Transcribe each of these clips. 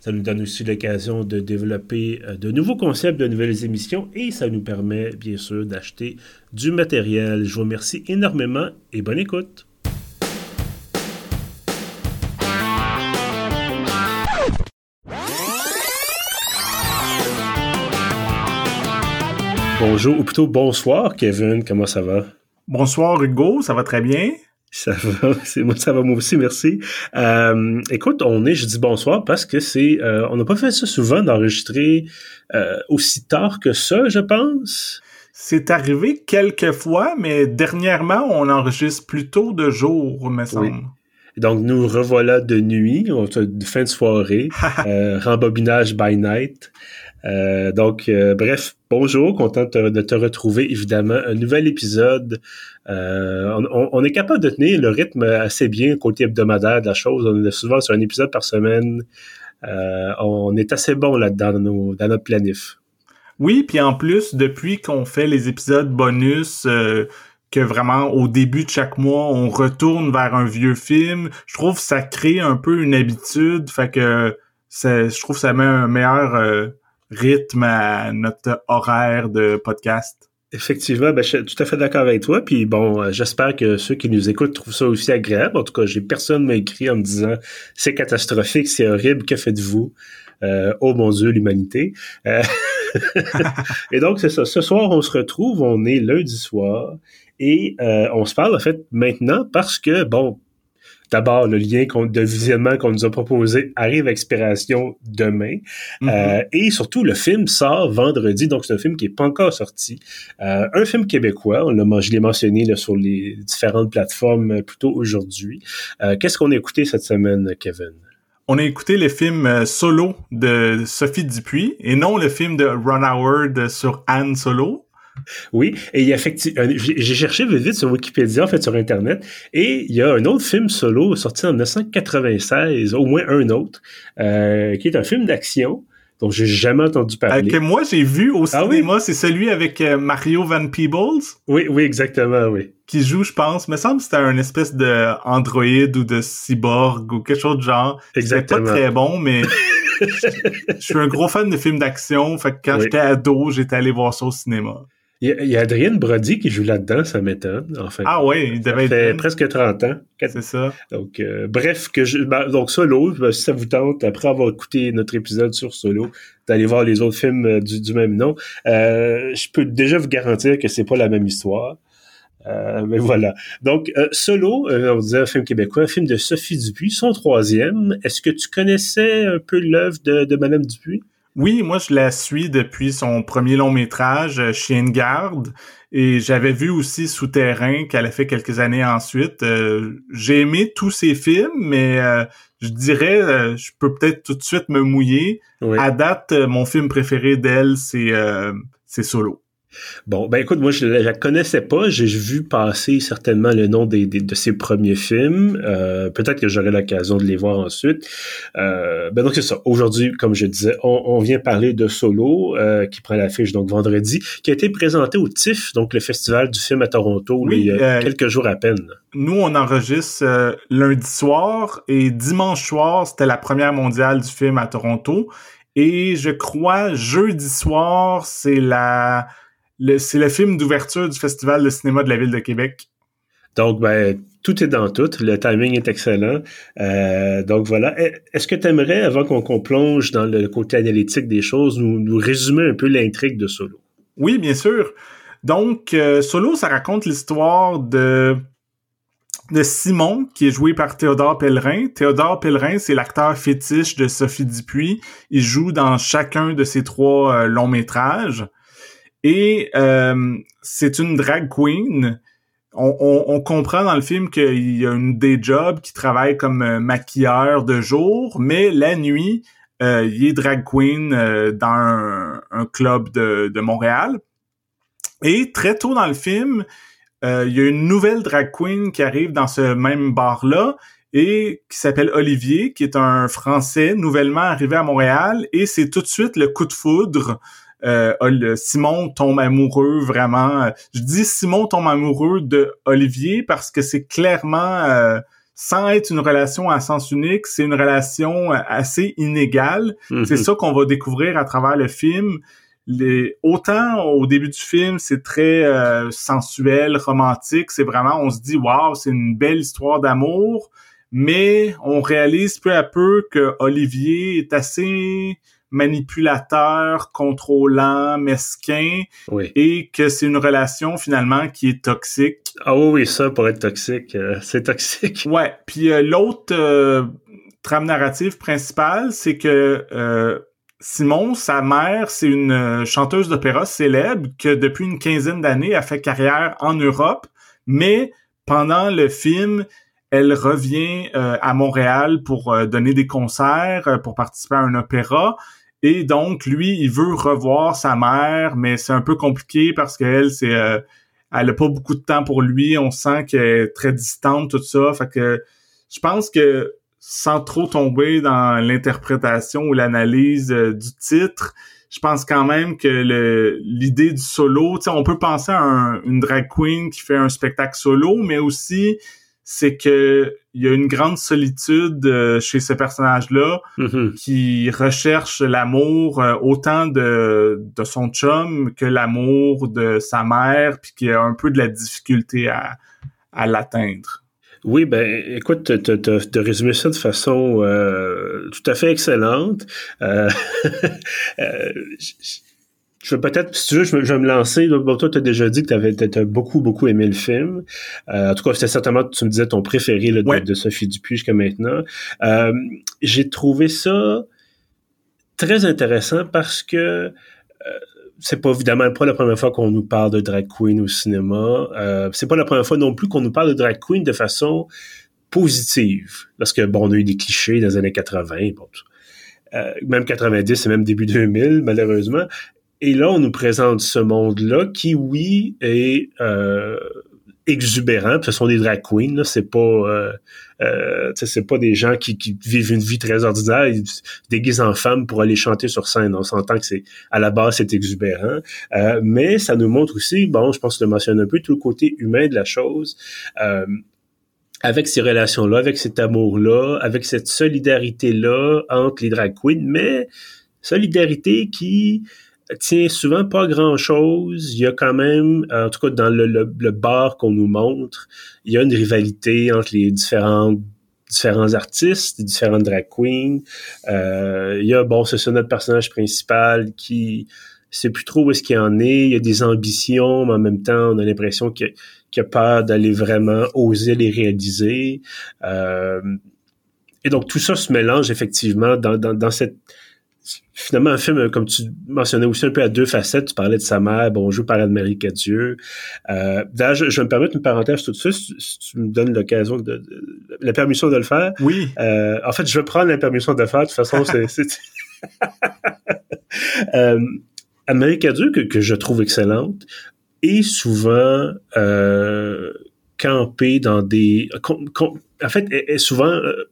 Ça nous donne aussi l'occasion de développer euh, de nouveaux concepts, de nouvelles émissions et ça nous permet bien sûr d'acheter du matériel. Je vous remercie énormément et bonne écoute. Bonjour, ou plutôt bonsoir, Kevin. Comment ça va? Bonsoir, Hugo. Ça va très bien? Ça va, c'est moi, ça va moi aussi, merci. Euh, écoute, on est, je dis bonsoir parce que c'est, euh, on n'a pas fait ça souvent d'enregistrer euh, aussi tard que ça, je pense. C'est arrivé quelques fois, mais dernièrement, on enregistre plutôt de jour, me semble. Donc, nous revoilà de nuit, de fin de soirée, rembobinage by night. Euh, donc, euh, bref, bonjour, content de te, retrouver. Évidemment, un nouvel épisode. Euh, on, est capable de tenir le rythme assez bien côté hebdomadaire de la chose. On est souvent sur un épisode par semaine. on est assez bon là-dedans dans, dans notre planif. Oui, puis en plus, depuis qu'on fait les épisodes bonus, que vraiment au début de chaque mois, on retourne vers un vieux film, je trouve que ça crée un peu une habitude. Fait que je trouve que ça met un meilleur rythme à notre horaire de podcast? Effectivement, ben, je suis tout à fait d'accord avec toi. Puis bon, euh, j'espère que ceux qui nous écoutent trouvent ça aussi agréable. En tout cas, j'ai personne m'a écrit en me disant c'est catastrophique, c'est horrible, que faites-vous? Euh, oh mon Dieu, l'humanité. Euh, et donc, c'est ça. Ce soir, on se retrouve, on est lundi soir et on se parle en fait maintenant parce que, bon, D'abord, le lien de visionnement qu'on nous a proposé arrive à expiration demain. Mm-hmm. Euh, et surtout, le film sort vendredi, donc c'est un film qui n'est pas encore sorti. Euh, un film québécois, on l'a, je l'ai mentionné là, sur les différentes plateformes euh, plutôt aujourd'hui. qu'est-ce qu'on a écouté cette semaine, Kevin? on a écouté le film Solo de Sophie Dupuis et non le film de Ron Howard sur Anne Solo. Oui, et il y a effectivement, j'ai cherché vite, vite sur Wikipédia, en fait, sur Internet, et il y a un autre film solo sorti en 1996, au moins un autre, euh, qui est un film d'action dont j'ai jamais entendu parler. que moi j'ai vu au ah cinéma, c'est celui avec euh, Mario Van Peebles. Oui, oui, exactement, oui. Qui joue, je pense, me semble que c'était un espèce de androïde ou de cyborg ou quelque chose de genre. Exactement. pas très bon, mais je suis un gros fan de films d'action, fait que quand j'étais ado, j'étais allé voir ça au cinéma. Il y, a, Adrienne Brody qui joue là-dedans, ça m'étonne, en fait. Ah oui, il devait ça fait presque 30 ans. C'est ça. Donc, euh, bref, que je, ben, donc Solo, ben, si ça vous tente, après avoir écouté notre épisode sur Solo, d'aller voir les autres films euh, du, même nom, euh, je peux déjà vous garantir que c'est pas la même histoire. mais voilà. Donc, Solo, on disait un film québécois, un film de Sophie Dupuis, son troisième. Est-ce que tu connaissais un peu l'œuvre de, de Madame Dupuis? Oui, moi je la suis depuis son premier long métrage, euh, Chien de garde, et j'avais vu aussi Souterrain qu'elle a fait quelques années ensuite. Euh, j'ai aimé tous ses films, mais euh, je dirais, je peux peut-être tout de suite me mouiller. À date, mon film préféré d'elle, c'est c'est Solo. Bon, ben écoute, moi je la connaissais pas, j'ai vu passer certainement le nom des, de ses premiers films. Euh, peut-être que j'aurai l'occasion de les voir ensuite. Euh, ben donc c'est ça. Aujourd'hui, comme je disais, on, vient parler de Solo, euh, qui prend l'affiche donc vendredi, qui a été présenté au TIFF, donc le festival du film à Toronto, il y a quelques jours à peine. Nous, on enregistre lundi soir et dimanche soir, c'était la première mondiale du film à Toronto. Et je crois jeudi soir, c'est la c'est le film d'ouverture du Festival de cinéma de la Ville de Québec. Donc, ben, tout est dans tout. Le timing est excellent. Euh, donc voilà. Est-ce que tu aimerais, avant qu'on plonge dans le côté analytique des choses, nous, résumer un peu l'intrigue de Solo? Oui, bien sûr. Donc, euh, Solo, ça raconte l'histoire de de Simon, qui est joué par Théodore Pellerin. Théodore Pellerin, c'est l'acteur fétiche de Sophie Dupuis. Il joue dans chacun de ses trois euh, longs métrages. Et euh, c'est une drag queen. On, comprend dans le film qu'il y a une day job qui travaille comme euh, maquilleur de jour, mais la nuit, euh, il est drag queen euh, dans un, club de, de, Montréal. Et très tôt dans le film, euh, il y a une nouvelle drag queen qui arrive dans ce même bar-là et qui s'appelle Olivier, qui est un Français nouvellement arrivé à Montréal. Et c'est tout de suite le coup de foudre. Euh, Simon tombe amoureux vraiment. Je dis Simon tombe amoureux de Olivier parce que c'est clairement sans être une relation à sens unique, c'est une relation euh, assez inégale. Mhm. C'est ça qu'on va découvrir à travers le film. Les, autant au début du film, c'est très euh, sensuel, romantique. C'est vraiment, on se dit, waouh, c'est une belle histoire d'amour. Mais on réalise peu à peu que Olivier est assez manipulateur, contrôlant, mesquin, et que c'est une relation finalement qui est toxique. Ah oui, oui, ça pour être toxique, euh, c'est toxique. Ouais, puis euh, l'autre euh, trame narrative principale, c'est que Simon, sa mère, c'est une chanteuse d'opéra célèbre que depuis une quinzaine d'années a fait carrière en Europe, mais pendant le film, elle revient à Montréal pour donner des concerts, pour participer à un opéra. Et donc, lui, il veut revoir sa mère, mais c'est un peu compliqué parce qu'elle, c'est, euh, elle a pas beaucoup de temps pour lui. On sent qu'elle est très distante, tout ça. Fait que je pense que sans trop tomber dans l'interprétation ou l'analyse euh, du titre, je pense quand même que l'idée du solo, tu sais, on peut penser à une drag queen qui fait un spectacle solo, mais aussi c'est que il y a une grande solitude euh, chez ce personnage-là mm-hmm. qui recherche l'amour euh, autant de, de son chum que l'amour de sa mère, puis qui a un peu de la difficulté à, à l'atteindre. Oui, ben écoute, de résumer ça de façon euh, tout à fait excellente. Je vais peut-être, si tu veux, je vais, me lancer. Bon, toi, tu as déjà dit que tu avais beaucoup, beaucoup aimé le film. Euh, en tout cas, c'était certainement, tu me disais, ton préféré de, Sophie Dupuis jusqu'à maintenant. Euh, j'ai trouvé ça très intéressant parce que euh, c'est pas évidemment pas la première fois qu'on nous parle de drag queen au cinéma. C'est pas la première fois non plus qu'on nous parle de drag queen de façon positive. Parce que, bon, on a eu des clichés dans les années 80, bon, euh, même 90 et même début 2000, malheureusement. Et là, on nous présente ce monde-là qui, oui, est euh, exubérant. ce sont des drag queens. C'est pas, euh, euh, c'est pas des gens qui, vivent une vie très ordinaire. Ils se déguisent en femmes pour aller chanter sur scène. On s'entend que c'est à la base c'est exubérant, euh, mais ça nous montre aussi, bon, je pense que je le mentionne un peu, tout le côté humain de la chose. Euh, avec ces relations-là, avec cet amour-là, avec cette solidarité-là entre les drag queens, mais solidarité qui tient souvent pas grand-chose. Il y a quand même, en tout cas dans le, le, bar qu'on nous montre, il y a une rivalité entre les différents différents artistes, différentes drag queens. Euh, il y a, bon, c'est ça notre personnage principal qui sait plus trop où est-ce qu'il en est. Il y a des ambitions, mais en même temps, on a l'impression qu'il a peur d'aller vraiment oser les réaliser. Euh, et donc, tout ça se mélange effectivement dans, dans, dans cette finalement un film, euh, comme tu mentionnais aussi un peu à deux facettes. Tu parlais de sa mère, bon, je parlais de Marie Cadieux. Euh, D'ailleurs, je, vais me permettre une parenthèse tout de suite, si, tu me donnes l'occasion de, la permission de le faire. Oui. Euh, en fait, je vais prendre la permission de le faire. De toute façon, c'est... euh, Marie Cadieux, que, que, je trouve excellente, est souvent euh, campée dans des... en fait, est souvent... Euh,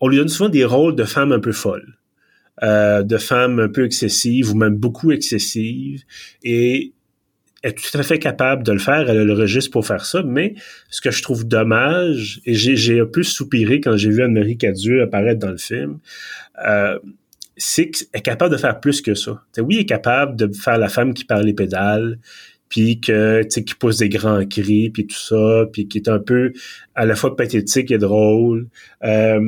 on lui donne souvent des rôles de femme un peu folle. Euh, de femmes un peu excessives ou même beaucoup excessives. Et est tout à fait capable de le faire, elle a le registre pour faire ça, mais ce que je trouve dommage, et j'ai un peu soupiré quand j'ai vu Anne-Marie Cadieux apparaître dans le film, euh, c'est qu'elle est capable de faire plus que ça. oui, elle est capable de faire la femme qui parle les pédales, puis que qui pousse des grands cris puis tout ça puis qui est un peu à la fois pathétique et drôle. Euh,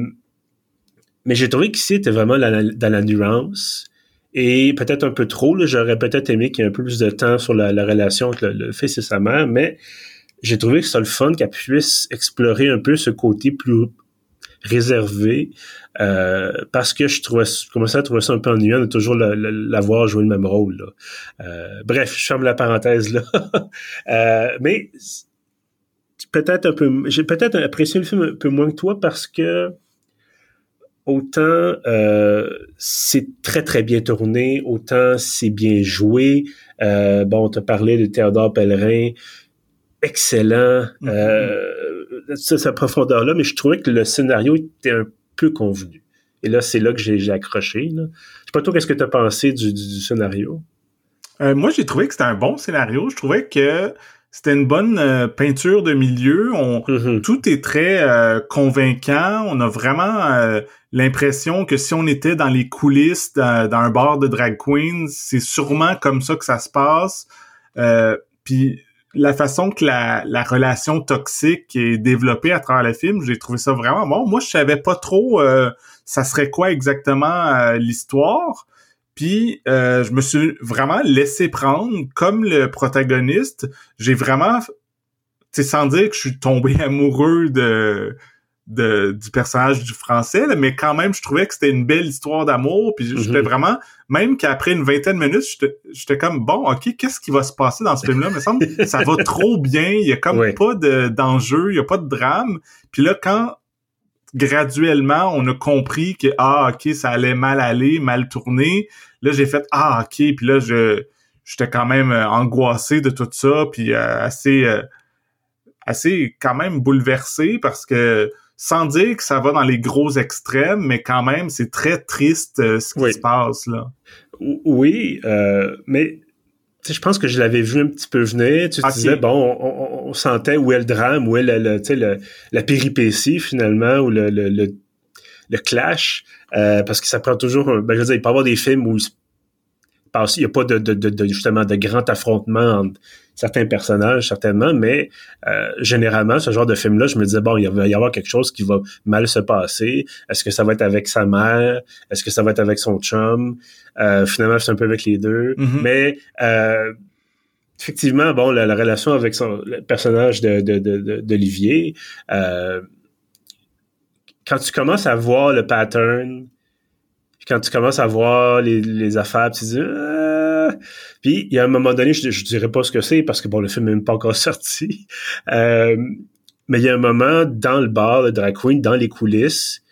mais j'ai trouvé qu'ici, c'était vraiment dans la nuance. Et peut-être un peu trop, j'aurais peut-être aimé qu'il y ait un peu plus de temps sur la, relation entre le, fils et sa mère, mais j'ai trouvé que c'est le fun qu'elle puisse explorer un peu ce côté plus réservé, euh, parce que je trouvais, commençais à trouver ça un peu ennuyant de toujours la, voir jouer le même rôle. Là. Euh, bref, je ferme la parenthèse là. euh, mais peut-être un peu, j'ai peut-être apprécié le film un peu moins que toi parce que autant euh, c'est très très bien tourné, autant c'est bien joué. Euh, bon, on t'a parlé de Théodore Pellerin, excellent, mm-hmm. euh, sa profondeur-là, mais je trouvais que le scénario était un peu convenu. Et là, c'est là que j'ai accroché. Là. Je sais pas toi, qu'est-ce que tu as pensé du, du, scénario? Euh, moi, j'ai trouvé que c'était un bon scénario. Je trouvais que c'était une bonne euh, peinture de milieu. On, mm-hmm. Tout est très euh, convaincant. On a vraiment euh, l'impression que si on était dans les coulisses dans, un bar de drag queens, c'est sûrement comme ça que ça se passe. Puis la façon que la, la, relation toxique est développée à travers le film, j'ai trouvé ça vraiment bon. Moi, je savais pas trop ça serait quoi exactement l'histoire. Puis euh, je me suis vraiment laissé prendre comme le protagoniste. J'ai vraiment, c'est sans dire que je suis tombé amoureux de, de du personnage du français, mais quand même je trouvais que c'était une belle histoire d'amour. Puis j'étais mm-hmm. vraiment, même qu'après une vingtaine de minutes, j'étais comme bon, ok, qu'est-ce qui va se passer dans ce film-là? Me semble ça va trop bien. Il y a comme pas de d'enjeu, il y a pas de drame. Puis là quand graduellement, on a compris que ah ok, ça allait mal aller, mal tourner. Là, j'ai fait ah ok, puis là je j'étais quand même euh, angoissé de tout ça, puis euh, assez euh, assez quand même bouleversé parce que sans dire que ça va dans les gros extrêmes, mais quand même c'est très triste ce qui se passe là. Oui, mais je pense que je l'avais vu un petit peu venir. Tu disais, bon, on, sentait où est le drame, où est le, le, la péripétie finalement, ou le, le, le, clash, euh, parce que ça prend toujours, ben, je veux dire, il peut y avoir des films où il n'y a pas de, de, de, justement de grand affrontement entre certains personnages, certainement, mais euh, généralement, ce genre de film-là, je me disais, bon, il va y avoir quelque chose qui va mal se passer. Est-ce que ça va être avec sa mère? Est-ce que ça va être avec son chum? Euh, finalement, c'est un peu avec les deux. Mm-hmm. Mais euh, effectivement, bon, la, relation avec son personnage d'Olivier, quand tu commences à voir le pattern quand tu commences à voir les, affaires, tu dis ah. puis il y a un moment donné, je, je dirais pas ce que c'est parce que bon, le film n'est même pas encore sorti. Euh, mais il y a un moment dans le bar, le drag queen, dans les coulisses.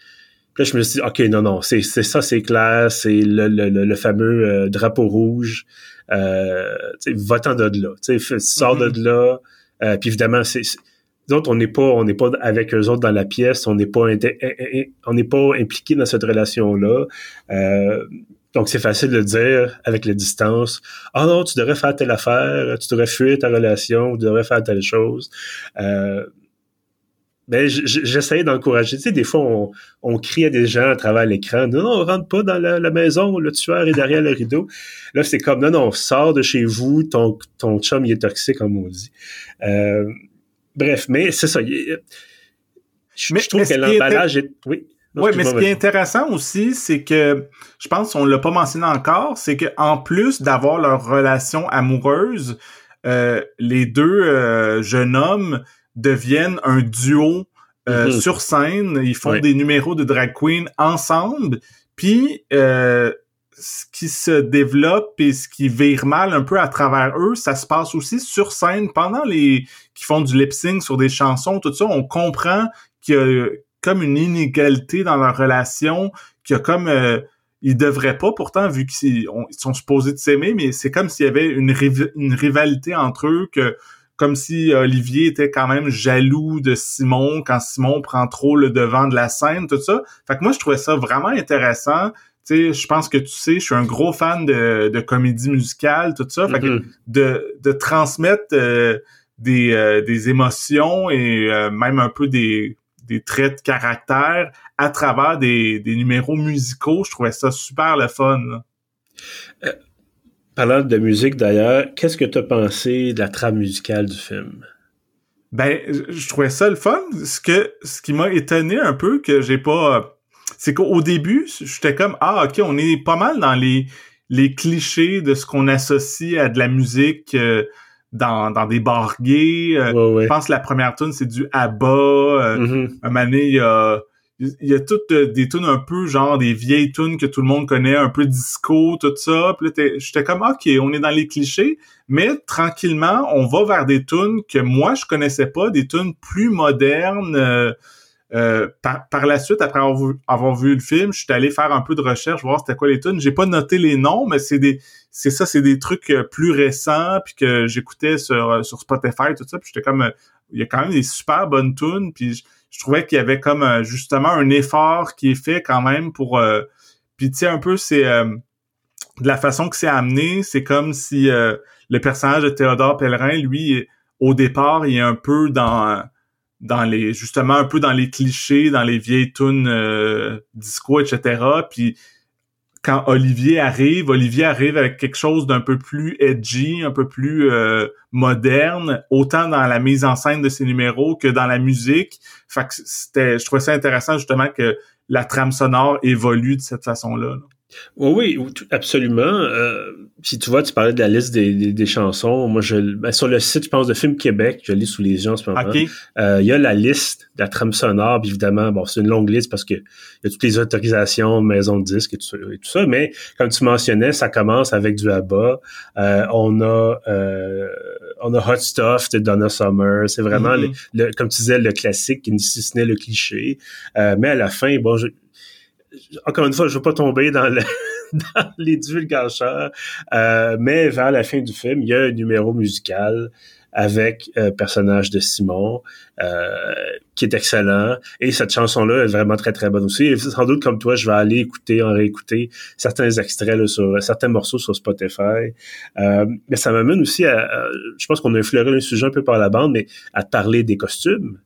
Puis là, je me suis dit, OK, non, non, c'est ça, c'est clair, c'est le, le, le, fameux euh, drapeau rouge. Euh, va-t'en de là. Tu sais, sors de mm-hmm. là. Euh, puis évidemment, c'est autres, on n'est pas, on n'est pas avec eux autres dans la pièce, on n'est pas, on n'est pas impliqué dans cette relation-là. Euh, donc, c'est facile de dire avec la distance, ah oh non, tu devrais faire telle affaire, tu devrais fuir ta relation, tu devrais faire telle chose. Euh, ben, j'essaie d'encourager. Tu sais, des fois, on, on crie à des gens à travers l'écran, non, non, rentre pas dans la, maison, le tueur est derrière le rideau. Là, c'est comme, non, non, sors de chez vous, ton, ton chum, il est toxique, comme on dit. Euh, Bref, mais c'est ça. je, trouve que l'emballage est... Oui. Oui, mais ce qui est intéressant aussi, c'est que je pense qu'on l'a pas mentionné encore, c'est que en plus d'avoir leur relation amoureuse, euh, les deux euh, jeunes hommes deviennent un duo euh, mm-hmm. sur scène. Ils font des numéros de drag queen ensemble. Puis ce qui se développe et ce qui vire mal un peu à travers eux, ça se passe aussi sur scène pendant les qui font du lip sync sur des chansons, tout ça. On comprend qu'il y a comme une inégalité dans leur relation, qu'il y a comme euh, ils devraient pas pourtant vu qu'ils sont supposés de s'aimer, mais c'est comme s'il y avait une, une rivalité entre eux que comme si Olivier était quand même jaloux de Simon quand Simon prend trop le devant de la scène, tout ça. Fait que moi, je trouvais ça vraiment intéressant tu sais, je pense que tu sais, je suis un gros fan de, de comédie musicale, tout ça. Fait que mm-hmm. de, de transmettre euh, des, euh, des émotions et euh, même un peu des, des traits de caractère à travers des, des numéros musicaux, je trouvais ça super le fun. Parlant de musique d'ailleurs, qu'est-ce que tu as pensé de la trame musicale du film? Ben, je trouvais ça le fun. Ce que ce qui m'a étonné un peu que j'ai pas c'est qu'au début, j'étais comme ah ok, on est pas mal dans les les clichés de ce qu'on associe à de la musique euh, dans, dans des bars gays. Euh, je pense que la première tune c'est du ABBA. Euh, mm-hmm. Un moment il y a il y a toutes des tunes un peu genre des vieilles tunes que tout le monde connaît, un peu disco, tout ça. Puis là, j'étais comme ok, on est dans les clichés, mais tranquillement, on va vers des tunes que moi je connaissais pas, des tunes plus modernes. Euh, par, par, la suite, après avoir vu, avoir vu, le film, je suis allé faire un peu de recherche, voir c'était quoi les tunes. J'ai pas noté les noms, mais c'est des, c'est ça, c'est des trucs euh, plus récents, puis que j'écoutais sur euh, sur Spotify tout ça. Puis j'étais comme, il y a quand même des super bonnes tunes, puis je, trouvais qu'il y avait comme justement un effort qui est fait quand même pour, puis tu sais un peu c'est de la façon que c'est amené, c'est comme si le personnage de Théodore Pellerin, lui, au départ, il est un peu dans dans les justement un peu dans les clichés, dans les vieilles tunes euh, disco, etc. Puis quand Olivier arrive, Olivier arrive avec quelque chose d'un peu plus edgy, un peu plus euh, moderne, autant dans la mise en scène de ses numéros que dans la musique. Fait que c'était, je trouvais ça intéressant justement que la trame sonore évolue de cette façon-là. là oui, oui, absolument. Euh, si tu vois, tu parlais de la liste des, des, chansons. Moi, je, ben, sur le site, je pense, de Film Québec, je lis sous les yeux en ce moment. Euh, il y a la liste de la trame sonore, évidemment, bon, c'est une longue liste parce que il y a toutes les autorisations, maison de disques et tout, ça, Mais comme tu mentionnais, ça commence avec du ABBA. Euh, on a on a Hot Stuff de Donna Summer. C'est vraiment, mm-hmm. le, comme tu disais, le classique, si ce n'est le cliché. mais à la fin, bon, je, encore une fois, je veux pas tomber dans, le, dans les divulgateurs, euh, mais vers la fin du film, il y a un numéro musical avec un euh, personnage de Simon euh, qui est excellent. Et cette chanson là est vraiment très très bonne aussi. Sans doute comme toi je vais aller écouter en réécouter certains extraits sur certains morceaux sur Spotify. Euh, mais ça m'amène aussi à, à je pense qu'on a effleuré le sujet un peu par la bande mais à parler des costumes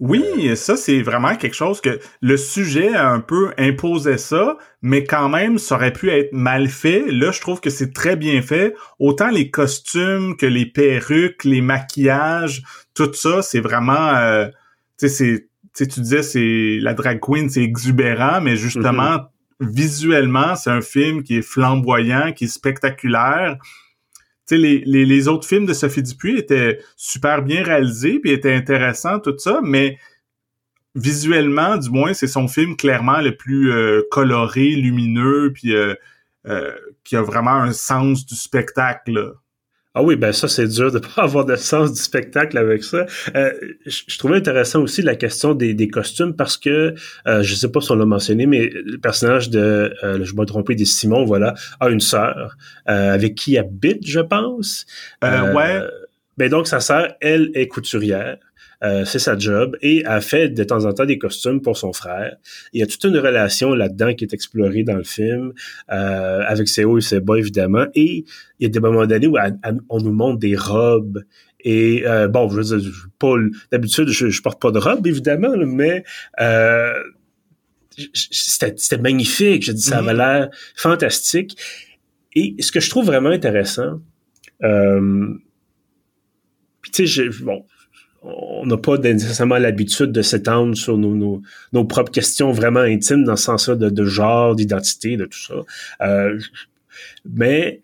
oui, ça c'est vraiment quelque chose que le sujet a un peu imposé ça, mais quand même ça aurait pu être mal fait. Là, je trouve que c'est très bien fait. Autant les costumes que les perruques, les maquillages, tout ça, c'est vraiment, euh, tu sais, c'est, tu disais c'est la drag queen, c'est exubérant, mais justement mm-hmm. visuellement, c'est un film qui est flamboyant, qui est spectaculaire les, autres films de Sophie Dupuis étaient super bien réalisés, puis étaient intéressants, tout ça, mais visuellement, du moins, c'est son film clairement le plus euh, coloré, lumineux, puis euh, euh, qui a vraiment un sens du spectacle. Ah oui, ben ça, c'est dur de pas avoir de sens du spectacle avec ça. Euh, je, trouvais intéressant aussi la question des, des costumes parce que, euh, je sais pas si on l'a mentionné, mais le personnage de, euh, je me tromper, des Simon, voilà, a une sœur euh, avec qui il habite, je pense. ouais. Ben donc, sa sœur, elle, est couturière. Euh, c'est sa job et a fait de temps en temps des costumes pour son frère. Il y a toute une relation là-dedans qui est explorée dans le film euh, avec ses hauts et ses bas évidemment. Et il y a des moments donnés où on nous montre des robes et euh, bon, je veux dire, pas d'habitude, je, porte pas de robe évidemment, mais euh, c'était magnifique. Je dis, ça avait mm-hmm. l'air fantastique. Et ce que je trouve vraiment intéressant, euh, puis tu sais, bon, on n'a pas nécessairement l'habitude de s'étendre sur nos, nos, propres questions vraiment intimes dans ce sens-là de, genre, d'identité, de tout ça. Euh, mais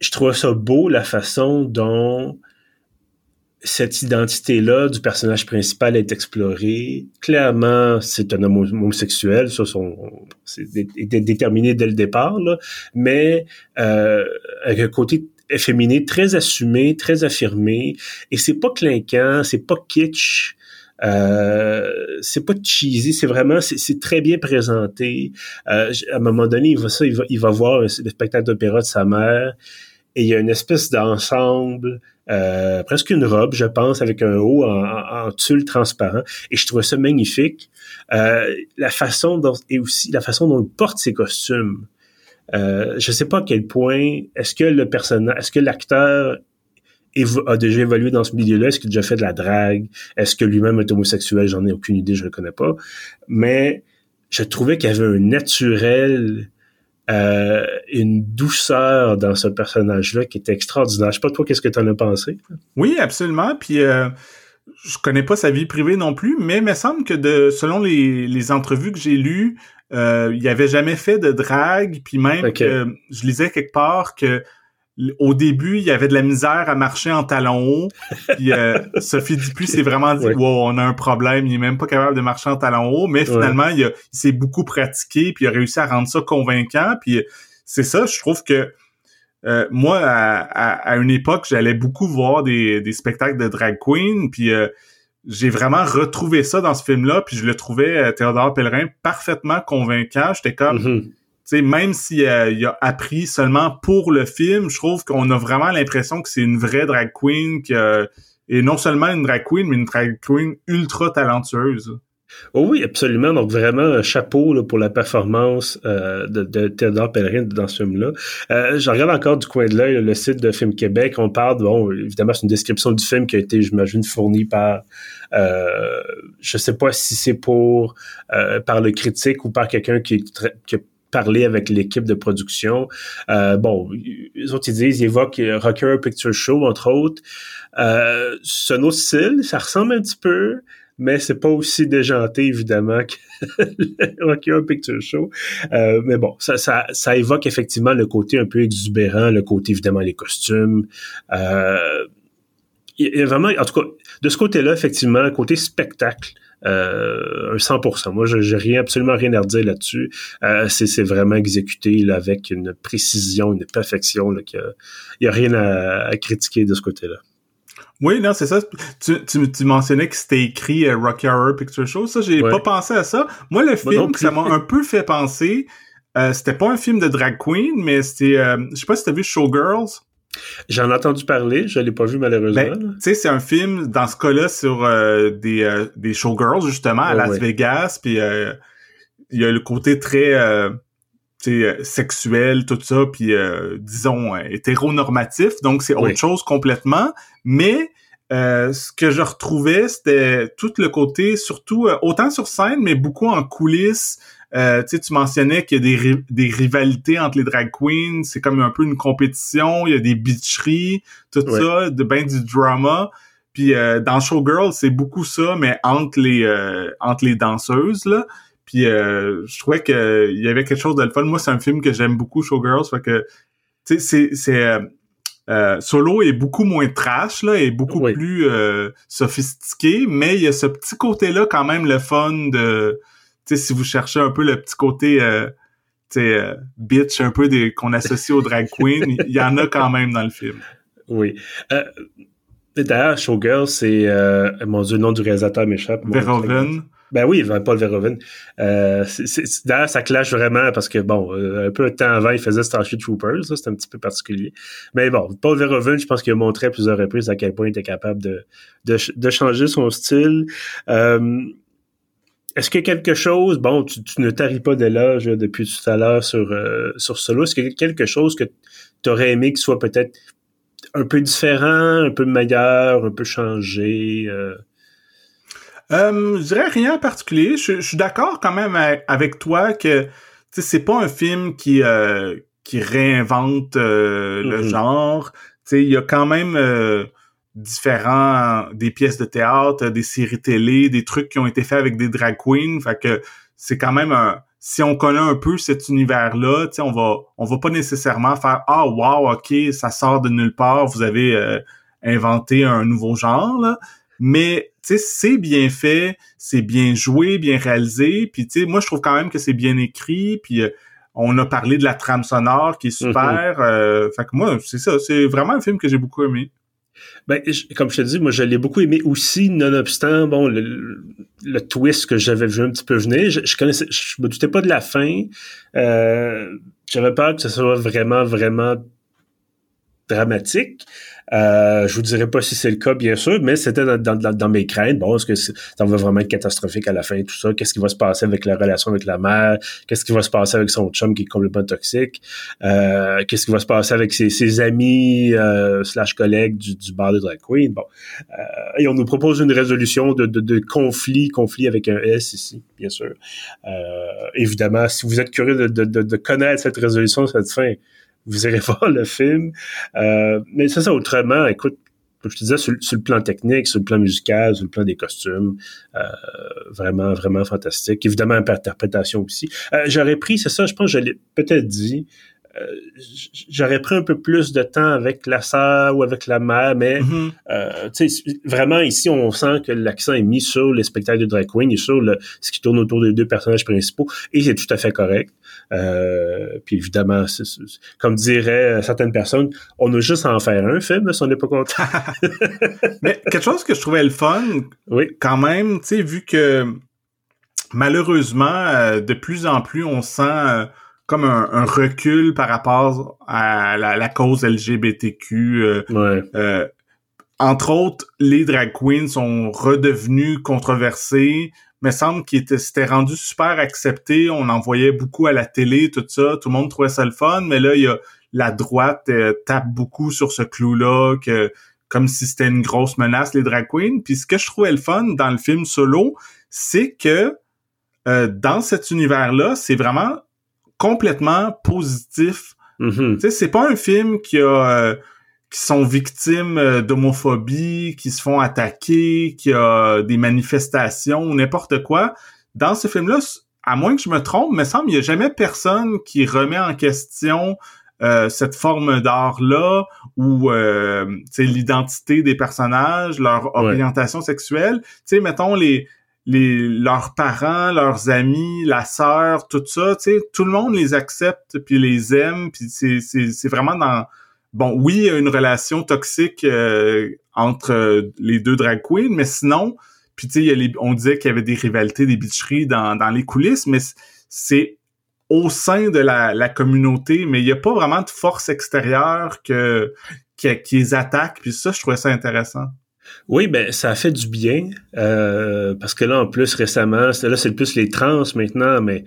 je trouve ça beau la façon dont cette identité-là du personnage principal est explorée. Clairement, c'est un homosexuel, ça, c'est déterminé dès le départ, là, mais euh, avec un côté efféminé, très assumé, très affirmé, et c'est pas clinquant, c'est pas kitsch, euh, c'est pas cheesy, c'est vraiment, c'est très bien présenté. Euh, à un moment donné, il va ça, il va, il va voir le spectacle d'opéra de sa mère, et il y a une espèce d'ensemble, euh, presque une robe, je pense, avec un haut en, tulle transparent, et je trouve ça magnifique. Euh, la façon dont, et aussi la façon dont il porte ses costumes. Euh, je sais pas à quel point est-ce que le personnage, est-ce que l'acteur a déjà évolué dans ce milieu-là, est-ce qu'il a déjà fait de la drague, est-ce que lui-même est homosexuel, j'en ai aucune idée, je le connais pas. Mais je trouvais qu'il y avait un naturel, euh, une douceur dans ce personnage-là qui était extraordinaire. Je sais pas toi, qu'est-ce que tu en as pensé? Oui, absolument. Puis euh, je connais pas sa vie privée non plus, mais il me semble que selon les, les entrevues que j'ai lues, euh, il avait jamais fait de drague, puis même que je lisais quelque part que au début, il y avait de la misère à marcher en talons hauts. Puis euh, Sophie Dupuis s'est vraiment dit wow, on a un problème, il est même pas capable de marcher en talons hauts, mais finalement, il, s'est beaucoup pratiqué, puis il a réussi à rendre ça convaincant. Puis c'est ça, je trouve que euh, moi, à, une époque, j'allais beaucoup voir des, des spectacles de drag queen, puis j'ai vraiment retrouvé ça dans ce film-là, puis je le trouvais, euh, Théodore Pellerin, parfaitement convaincant. J'étais comme, Mhm. tu sais, même s'il a, il a appris seulement pour le film, je trouve qu'on a vraiment l'impression que c'est une vraie drag queen, que, et non seulement une drag queen, mais une drag queen ultra talentueuse. Oh oui, absolument. Donc vraiment, un chapeau là, pour la performance euh, de, de Théodore Pellerin dans ce film-là. Euh, je regarde encore du coin de l'œil le site de Film Québec. On parle, bon, évidemment, c'est une description du film qui a été, j'imagine, fournie par, euh, je sais pas si c'est pour euh, par le critique ou par quelqu'un qui, qui a parlé avec l'équipe de production. Euh, bon, les autres, ils disent, ils évoquent Rocker Picture Show, entre autres. Euh, c'est un autre style, ça ressemble un petit peu mais c'est pas aussi déjanté évidemment que le Rocky Horror Picture Show. Euh, mais bon, ça, ça, ça évoque effectivement le côté un peu exubérant, le côté évidemment les costumes. Euh, il y a vraiment, en tout cas, de ce côté-là, effectivement, le côté spectacle, euh, un 100%. Moi, je j'ai rien, absolument rien à redire là-dessus. Euh, c'est vraiment exécuté là, avec une précision, une perfection. Là, il n'y a rien à critiquer de ce côté-là. Oui, non, c'est ça. Tu, tu, tu, mentionnais que c'était écrit euh, Rocky Horror Picture Show. Ça, j'ai ouais. pas pensé à ça. Moi, le film, ça m'a un peu fait penser. Euh, c'était pas un film de drag queen, mais c'était. Euh, je sais pas si t'as vu Showgirls. J'en ai entendu parler, je l'ai pas vu malheureusement. Ben, tu sais, c'est un film dans ce cas-là sur euh, des euh, des showgirls justement à Las ouais. Vegas, puis euh, il y a le côté très euh, sexuel, tout ça, puis euh, disons euh, hétéronormatif. Donc c'est autre Oui. chose complètement. Mais euh, ce que je retrouvais, c'était tout le côté, surtout euh, autant sur scène, mais beaucoup en coulisses. Euh, tu mentionnais qu'il y a des, ri- des rivalités entre les drag queens, c'est comme un peu une compétition, il y a des bitcheries, tout Ouais. ça, de ben du drama. Puis euh, dans Showgirl, c'est beaucoup ça, mais entre les euh, entre les danseuses là. Puis euh, je trouvais que il y avait quelque chose de le fun. Moi, c'est un film que j'aime beaucoup, Showgirls, fait que tu sais, c'est c'est euh, euh, Solo est beaucoup moins trash là, est beaucoup Oui. plus euh, sophistiqué, mais il y a ce petit côté-là quand même le fun de, tu sais, si vous cherchez un peu le petit côté, euh, tu sais, euh, bitch un peu des qu'on associe aux drag queens, il y en a quand même dans le film. Oui. Euh, D'ailleurs, Showgirl, c'est euh, mon dieu, le nom du réalisateur m'échappe. Verhoeven. Ben oui, Paul Verhoeven. Euh, D'ailleurs, ça clash vraiment parce que, bon, euh, un peu de temps avant, il faisait Starship Troopers, c'est un petit peu particulier. Mais bon, Paul Verhoeven, je pense qu'il a montré à plusieurs reprises à quel point il était capable de, de, de changer son style. Euh, Est-ce a quelque chose, bon, tu, tu ne taris pas d'éloge là, depuis tout à l'heure sur, euh, sur Solo, est-ce a quelque chose que tu aurais aimé qui soit peut-être un peu différent, un peu meilleur, un peu changé? euh? Euh, je dirais rien en particulier. Je, je suis d'accord quand même avec, toi que c'est pas un film qui euh, qui réinvente euh, le Mhm. genre. Tu sais, il y a quand même euh, différents des pièces de théâtre, des séries télé, des trucs qui ont été faits avec des drag queens. Fait que c'est quand même un si on connaît un peu cet univers-là, tu sais, on va on va pas nécessairement faire ah wow ok ça sort de nulle part, vous avez euh, inventé un nouveau genre là. Mais tu sais, c'est bien fait, c'est bien joué, bien réalisé. Puis tu sais, moi je trouve quand même que c'est bien écrit. Puis euh, on a parlé de la trame sonore qui est super. euh, fait que moi c'est ça, c'est vraiment un film que j'ai beaucoup aimé. Ben, je- comme je te dis, moi, je l'ai beaucoup aimé aussi, nonobstant, bon, le, le- le twist que j'avais vu un petit peu venir. Je, je connaissais, je me doutais pas de la fin. Euh, j'avais peur que ce soit vraiment, vraiment dramatique. Euh, je vous dirais pas si c'est le cas, bien sûr, mais c'était dans, dans, dans- mes craintes. Bon, est-ce que ça va vraiment être catastrophique à la fin, tout ça? Qu'est-ce qui va se passer avec la relation avec la mère? Qu'est-ce qui va se passer avec son chum qui est complètement toxique? Euh, qu'est-ce qui va se passer avec ses, ses amis euh, slash collègues du, du bar de drag queen? Bon. Euh, et on nous propose une résolution de, de, de conflit, conflit avec un S ici, bien sûr. Euh, évidemment, si vous êtes curieux de, de, de connaître cette résolution, cette fin, vous irez voir le film. Euh, mais c'est ça, autrement, écoute, comme je te disais, sur, le- plan technique, sur le plan musical, sur le plan des costumes, euh, vraiment, vraiment fantastique. Évidemment, interprétation aussi. Euh, J'aurais pris, c'est ça, je pense que je l'ai peut-être dit, j'aurais pris un peu plus de temps avec la sœur ou avec la mère, mais mm-hmm. vraiment ici, on sent que l'accent est mis sur les spectacles de drag queen et sur le, ce qui tourne autour des deux personnages principaux, et c'est tout à fait correct. puis évidemment, comme diraient certaines personnes, on a juste à en faire un film si on n'est pas content. mais quelque chose que je trouvais le fun, oui. quand même, tu sais, vu que malheureusement, euh, de plus en plus, on sent euh, comme un, recul par rapport à la, cause LGBTQ. Euh, entre autres, les drag queens sont redevenus controversés, mais semble qu'ils s'étaient rendus super acceptés. On en voyait beaucoup à la télé, tout ça. Tout le monde trouvait ça le fun, mais là, il y a la droite tape beaucoup sur ce clou-là, que comme si c'était une grosse menace, les drag queens. Puis ce que je trouvais le fun dans le film solo, c'est que euh, dans cet univers-là, c'est vraiment complètement positif. Tu sais, c'est pas un film qui a euh, qui sont victimes euh, d'homophobie, qui se font attaquer, qui a des manifestations ou n'importe quoi. Dans ce film-là, à moins que je me trompe, me semble, il y a jamais personne qui remet en question cette forme d'art-là ou euh, l'identité des personnages, leur orientation sexuelle. Tu sais, mettons les les leurs parents, leurs amis, la sœur, tout ça, tu sais, tout le monde les accepte puis les aime puis c'est c'est vraiment dans bon, oui, il y a une relation toxique euh, entre les deux drag queens, mais sinon, puis tu sais, on disait qu'il y avait des rivalités, des bitcheries dans dans les coulisses, mais c'est au sein de la, la communauté, mais il n'y a pas vraiment de force extérieure que qui, qui les attaque, puis ça, je trouvais ça intéressant. Oui, ben ça a fait du bien euh, parce que là en plus récemment, là c'est plus les trans maintenant, mais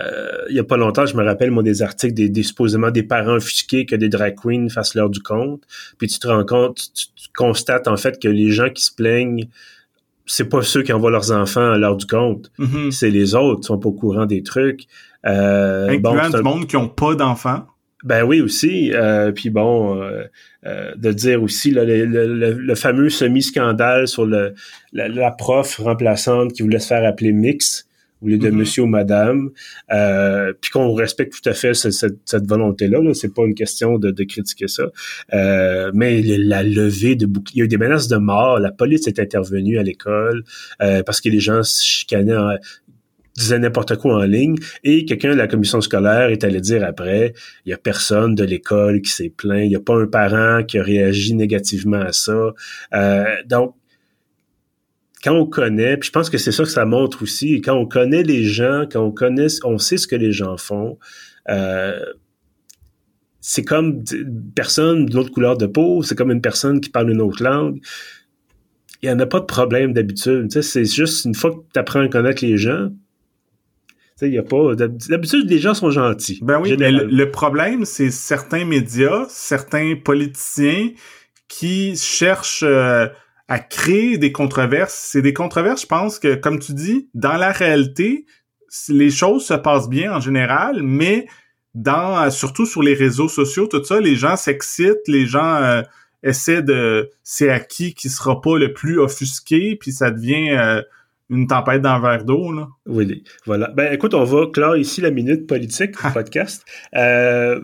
euh, il y a pas longtemps, je me rappelle moi des articles des, supposément des parents offusqués que des drag queens fassent l'heure du compte, puis tu te rends compte, tu, constates en fait que les gens qui se plaignent c'est pas ceux qui envoient leurs enfants à l'heure du compte, mm-hmm. c'est les autres qui sont pas au courant des trucs. Euh, Incluant du monde qui ont pas d'enfants. Ben oui aussi. Euh, puis bon, euh, euh, de dire aussi le, le, fameux semi-scandale sur le, la, prof remplaçante qui voulait se faire appeler Mix au lieu de mm-hmm. monsieur ou madame. puis qu'on respecte tout à fait cette, volonté-là. -là, c'est pas une question de, de critiquer ça. mais la levée de boucliers, il y a eu des menaces de mort. La police est intervenue à l'école parce que les gens se chicanaient disait n'importe quoi en ligne et quelqu'un de la commission scolaire est allé dire après, il y a personne de l'école qui s'est plaint, il n'y a pas un parent qui a réagi négativement à ça. Euh, donc, quand on connaît, puis je pense que c'est ça que ça montre aussi, quand on connaît les gens, quand on connaît, on sait ce que les gens font, euh, c'est comme une personne d'une autre couleur de peau, c'est comme une personne qui parle une autre langue. Il n'y en a pas de problème d'habitude. C'est juste une fois que tu apprends à connaître les gens, il y a pas. D'habitude, les gens sont gentils. Ben oui, mais le, problème, c'est certains médias, certains politiciens qui cherchent euh, à créer des controverses. C'est des controverses, je pense que, comme tu dis, dans la réalité, les choses se passent bien en général, mais dans euh, surtout sur les réseaux sociaux, tout ça, les gens s'excitent, les gens euh, essaient de c'est à qui qui sera pas le plus offusqué, puis ça devient une tempête dans un verre d'eau. Là. Oui, voilà. Ben écoute, on va clore ici la minute politique du podcast. Euh,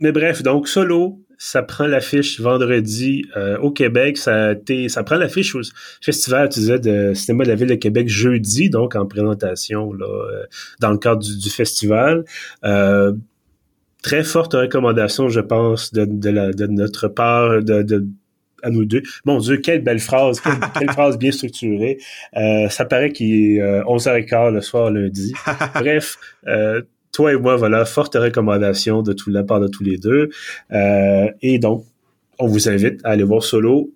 mais bref, donc solo, ça prend l'affiche vendredi euh, au Québec. Ça, ça prend l'affiche au festival, tu disais, de cinéma de la ville de Québec jeudi, donc en présentation là, euh, dans le cadre du, festival. très forte recommandation, je pense, de, de, la, de notre part, de, de à nous deux. Mon Dieu, quelle belle phrase, quelle, phrase bien structurée. Euh, ça paraît qu'il est euh, 11h15 le soir lundi. Bref, euh, toi et moi, voilà, forte recommandation de tout la part de tous les deux. Euh, et donc, on vous invite à aller voir Solo.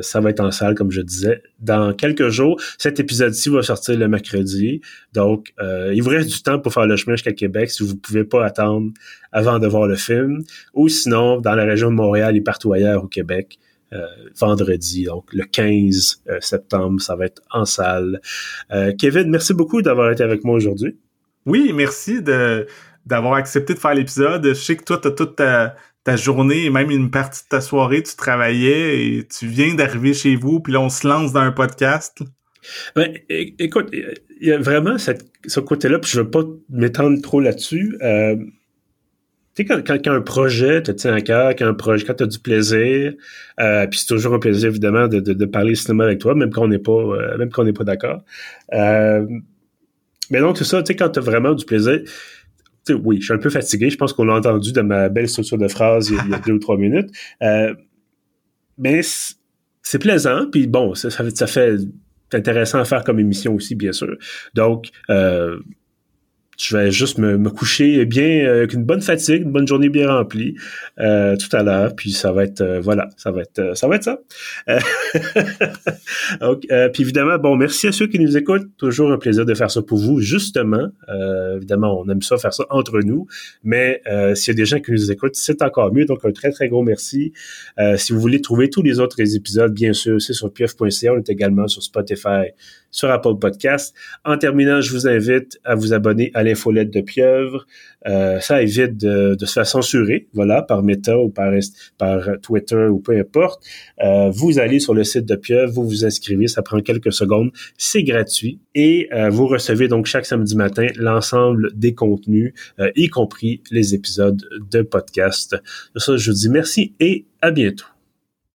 ça va être en salle, comme je disais, dans quelques jours. Cet épisode-ci va sortir le mercredi. Donc, il vous reste du temps pour faire le chemin jusqu'à Québec si vous ne pouvez pas attendre avant de voir le film. Ou sinon, dans la région de Montréal et partout ailleurs au Québec, euh, vendredi, donc le 15 euh, septembre, ça va être en salle. Euh, Kevin, merci beaucoup d'avoir été avec moi aujourd'hui. Oui, merci de d'avoir accepté de faire l'épisode. Je sais que toi, tu as toute ta, journée et même une partie de ta soirée, tu travaillais et tu viens d'arriver chez vous, puis là, on se lance dans un podcast. Ben, écoute, il y a vraiment cette, ce côté-là, puis je veux pas m'étendre trop là-dessus. Tu sais, quand, un projet te tient à cœur, quand un projet, quand tu as du plaisir, euh, puis c'est toujours un plaisir, évidemment, de, parler cinéma avec toi, même quand on n'est pas, euh, même n'est pas d'accord. Euh, mais donc, c'est ça, tu sais, quand tu as vraiment du plaisir, tu sais, oui, je suis un peu fatigué, je pense qu'on l'a entendu dans ma belle structure de phrase il y a, deux ou trois minutes. Mais c'est plaisant, puis bon, ça, ça, ça fait intéressant à faire comme émission aussi, bien sûr. Donc, euh, je vais juste me, me coucher bien euh, avec une bonne fatigue, une bonne journée bien remplie euh, tout à l'heure, puis ça va être euh, voilà, ça va être ça va être ça. Donc, puis évidemment, bon, merci à ceux qui nous écoutent. Toujours un plaisir de faire ça pour vous. Justement, évidemment, on aime ça faire ça entre nous, mais s'il y a des gens qui nous écoutent, c'est encore mieux. Donc un très très gros merci. si vous voulez trouver tous les autres épisodes, bien sûr, c'est sur pieuf.ca. On est également sur Spotify, sur Apple Podcast. En terminant, je vous invite à vous abonner à l'infolette de Pieuvre. Euh, ça évite de, se faire censurer, voilà, par Meta ou par, par Twitter ou peu importe. Euh, vous allez sur le site de Pieuvre, vous vous inscrivez, ça prend quelques secondes, c'est gratuit et euh, vous recevez donc chaque samedi matin l'ensemble des contenus, y compris les épisodes de podcast. Ça, je vous dis merci et à bientôt.